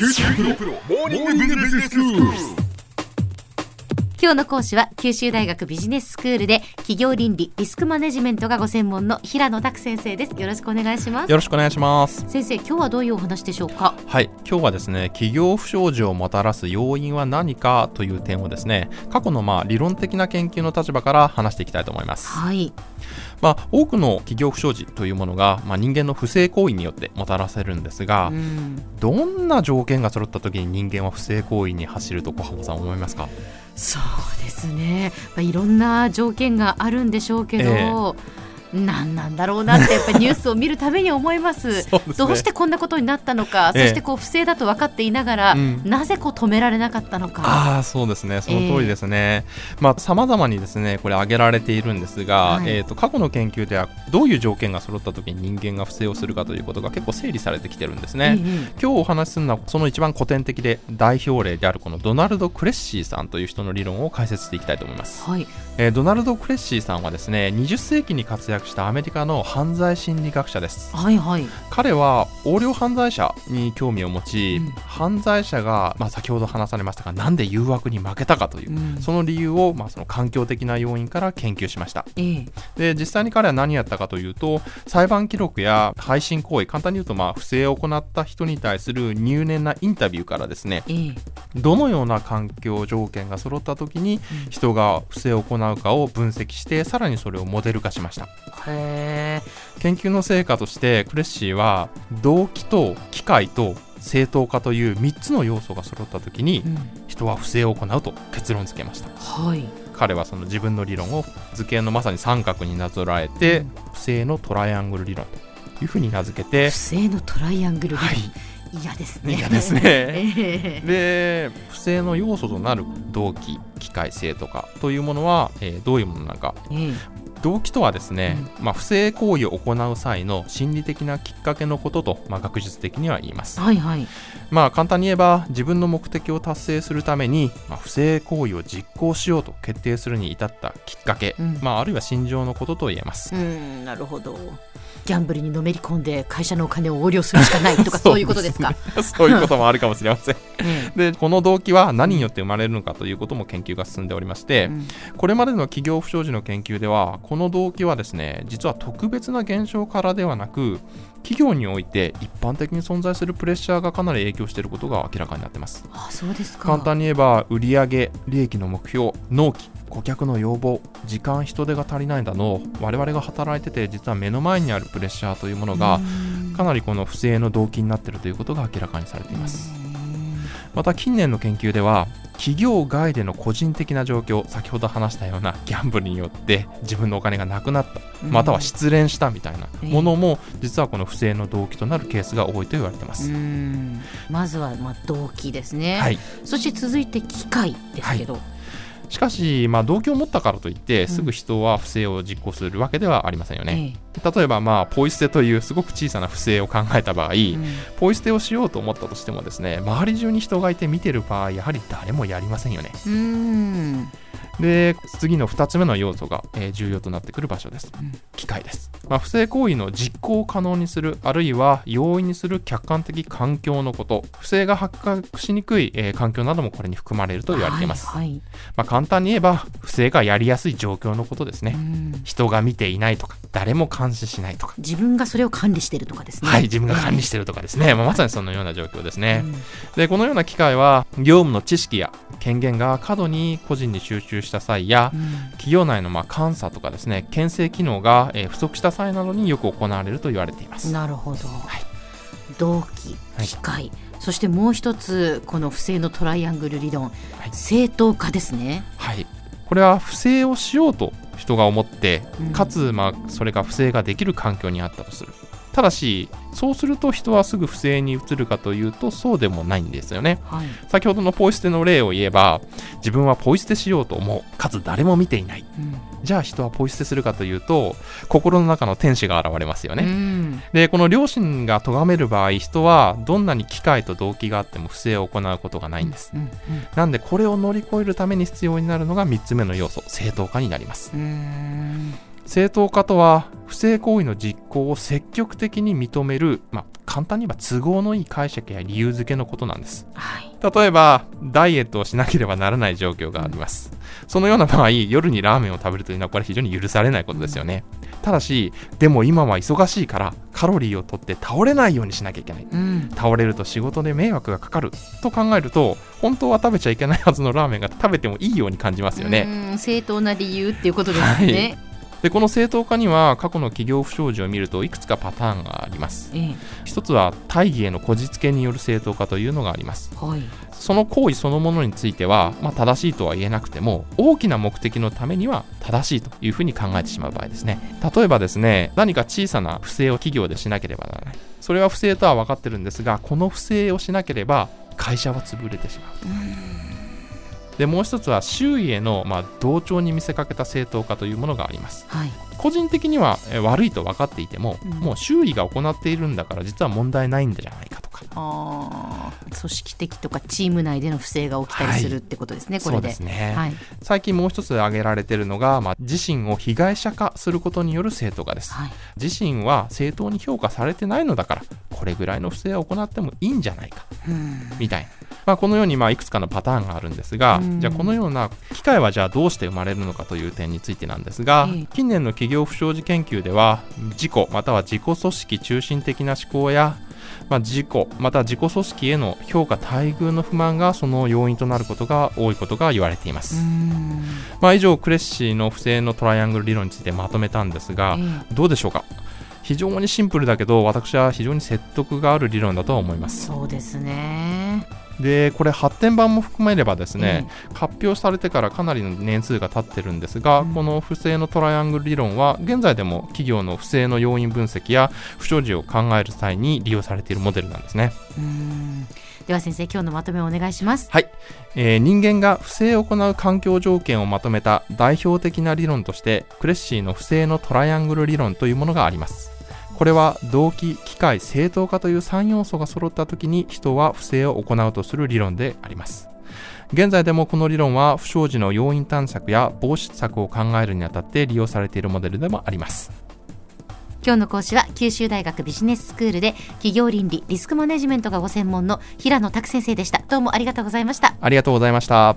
QT プロプロモーニングビジネススクール。今日の講師は九州大学ビジネススクールで企業倫理リスクマネジメントがご専門の平野拓先生です。よろしくお願いします。よろしくお願いします。先生今日はどういうお話でしょうか？はい。今日はですね企業不祥事をもたらす要因は何かという点をですね過去のまあ理論的な研究の立場から話していきたいと思います。はい。まあ多くの企業不祥事というものがまあ人間の不正行為によってもたらせるんですが、うん。どんな条件が揃った時に人間は不正行為に走ると小浜さん思いますか？そうですね、まあ、いろんな条件があるんでしょうけど、何なんだろうなってやっぱりニュースを見るたびに思います。ね。どうしてこんなことになったのか、ええ。そしてこう不正だと分かっていながら、うん。なぜこう止められなかったのか。ああそうですね。その通りですね、まあ様々にですねこれ挙げられているんですが、はい。えー、と過去の研究ではどういう条件が揃った時に人間が不正をするかということが結構整理されてきてるんですね、ええ。今日お話しするのはその一番古典的で代表例であるこのドナルド・クレッシーさんという人の理論を解説していきたいと思います、はい。えードナルド・クレッシーさんはですね20世紀に活躍したアメリカの犯罪心理学者です。はいはい。彼は横領犯罪者に興味を持ち、うん。犯罪者が、まあ、先ほど話されましたがなんで誘惑に負けたかという、うん。その理由を、まあ、その環境的な要因から研究しました。ええ。で実際に彼は何やったかというと裁判記録や配信行為簡単に言うと、まあ、不正を行った人に対する入念なインタビューからですねええ。どのような環境条件が揃った時に人が不正を行うかを分析してさらにそれをモデル化しましたへえ研究の成果としてクレッシーは動機と機械と正当化という3つの要素が揃った時にうん。人は不正を行うと結論付けました。はい。彼はその自分の理論を図形のまさに三角になぞらえてうん。不正のトライアングル理論というふうに名付けて不正のトライアングル理論、はい。嫌ですね。嫌ですね。え え で不正の要素となる動機機械正当化というものは、えーどういうものなのか。ええ動機とはですね、まあ、不正行為を行う際の心理的なきっかけのことと、まあ、学術的には言います。はいはい。まあ簡単に言えば自分の目的を達成するために、まあ、不正行為を実行しようと決定するに至ったきっかけ、うん。まあ、あるいは心情のことと言えます。うんなるほどギャンブルにのめり込んで会社のお金を横領するしかないとか そういうことですか？そういうこともあるかもしれません。えでこの動機は何によって生まれるのかということも研究が進んでおりましえて、うん。これまでの企業不祥事の研究ではこの動機はですね実は特別な現象からではなく企業において一般的に存在するプレッシャーがかなり影響していることが明らかになっています。あそうですか。簡単に言えば売上利益の目標納期顧客の要望時間人手が足りないなど我々が働いてて実は目の前にあるプレッシャーというものがうん。かなりこの不正の動機になっているということが明らかにされています。うん。また近年の研究では企業外での個人的な状況先ほど話したようなギャンブルによって自分のお金がなくなったまたは失恋したみたいなものも実はこの不正の動機となるケースが多いと言われていまうす、ん。まずはまあ動機ですね、はい。そして続いて機械ですけど、しかし、まあ、動機を持ったからといってん。すぐ人は不正を実行するわけではありませんよね、え例えば、まあ、ポイ捨てというすごく小さな不正を考えた場合、えうん。ポイ捨てをしようと思ったとしてもですね周り中に人がいて見てる場合やはり誰もやりませんよね。うん。で次の2つ目の要素が、えー重要となってくる場所です、うん。機械です、まあ、不正行為の実行を可能にするあるいは容易にする客観的環境のこと不正が発覚しにくい、えー環境などもこれに含まれると言われています、はいはい。まあ、簡単に言えば不正がやりやすい状況のことですね、うん。人が見ていないとか誰も監視しないとか。自分がそれを管理してるとかですね。はい、自分が管理してるとかですね、まあ、まさにそのような状況ですね。で、このような機会は、業務の知識や権限が過度に個人に集中した際やう、ん。企業内のまあ監査とかですね、牽制機能がえー不足した際などによく行われると言われています。なるほど、い。動機はい。機械、そしてもう一つこの不正のトライアングル理論、はい。正当化ですね。はい。これは不正をしようと人が思ってうん、かつ、まあ、それが不正ができる環境にあったとする。ただし、そうすると人はすぐ不正に移るかというと、そうでもないんですよね。はい先ほどのポイ捨ての例を言えば、自分はポイ捨てしようと思う。かつ誰も見ていない。うんじゃあ人はポイ捨てするかというと、心の中の天使が現れますよね。うんで、この良心が咎める場合、人はどんなに機会と動機があっても不正を行うことがないんです。うんなんで、これを乗り越えるために必要になるのが3つ目の要素、正当化になります。うんうん正当化とは不正行為の実行を積極的に認める、まあ、簡単に言えば都合のいい解釈や理由付けのことなんです。はい。例えばダイエットをしなければならない状況があります。そのような場合夜にラーメンを食べるというのはこれ非常に許されないことですよね、ただしでも今は忙しいからカロリーをとって倒れないようにしなきゃいけない。うん。倒れると仕事で迷惑がかかる。と考えると本当は食べちゃいけないはずのラーメンが食べてもいいように感じますよね、うん正当な理由っていうことですね、でこの正当化には過去の企業不祥事を見るといくつかパターンがあります。ええ。一つは大義へのこじつけによる正当化というのがあります。はい。その行為そのものについては、まあ、正しいとは言えなくても大きな目的のためには正しいというふうに考えてしまう場合ですね。例えばですね何か小さな不正を企業でしなければならない。それは不正とは分かってるんですがこの不正をしなければ会社は潰れてしまうでもう一つは周囲への、まあ、同調に見せかけた正当化というものがあります。はい。個人的にはえー悪いと分かっていても、うん。もう周囲が行っているんだから実は問題ないんじゃないかとか。あー。組織的とかチーム内での不正が起きたりするってことですね、こそうれで。ですね、はい。最近もう一つ挙げられているのが、まあ、自身を被害者化することによる正当化です。はい。自身は正当に評価されてないのだからこれぐらいの不正を行ってもいいんじゃないか。うん。みたいな、まあ、このようにまあいくつかのパターンがあるんですが、うん。じゃあこのような機会はじゃあどうして生まれるのかという点についてなんですが、ええ近年の企業不祥事研究では自己または自己組織中心的な思考やまあ、自己また自己組織への評価待遇の不満がその要因となることが多いことが言われています、うん。まあ、以上クレッシーの不正のトライアングル理論についてまとめたんですが、えどうでしょうか？非常にシンプルだけど私は非常に説得がある理論だと思いまえす。そうですねでこれ発展版も含めればですね、発表されてからかなりの年数が経ってるんですが、うん。この不正のトライアングル理論は現在でも企業の不正の要因分析や不祥事を考える際に利用されているモデルなんですね、うん。では先生今日のまとめをお願いします。えー人間が不正を行う環境条件をまとめた代表的な理論としてクレッシーの不正のトライアングル理論というものがありますこれは動機、機械、正当化という3要素が揃った時に人は不正を行うとする理論であります。現在でもこの理論は不祥事の要因探索や防止策を考えるにあたって利用されているモデルでもあります。今日の講師は九州大学ビジネススクールで企業倫理リスクマネジメントがご専門の平野拓先生でした。どうもありがとうございました。ありがとうございました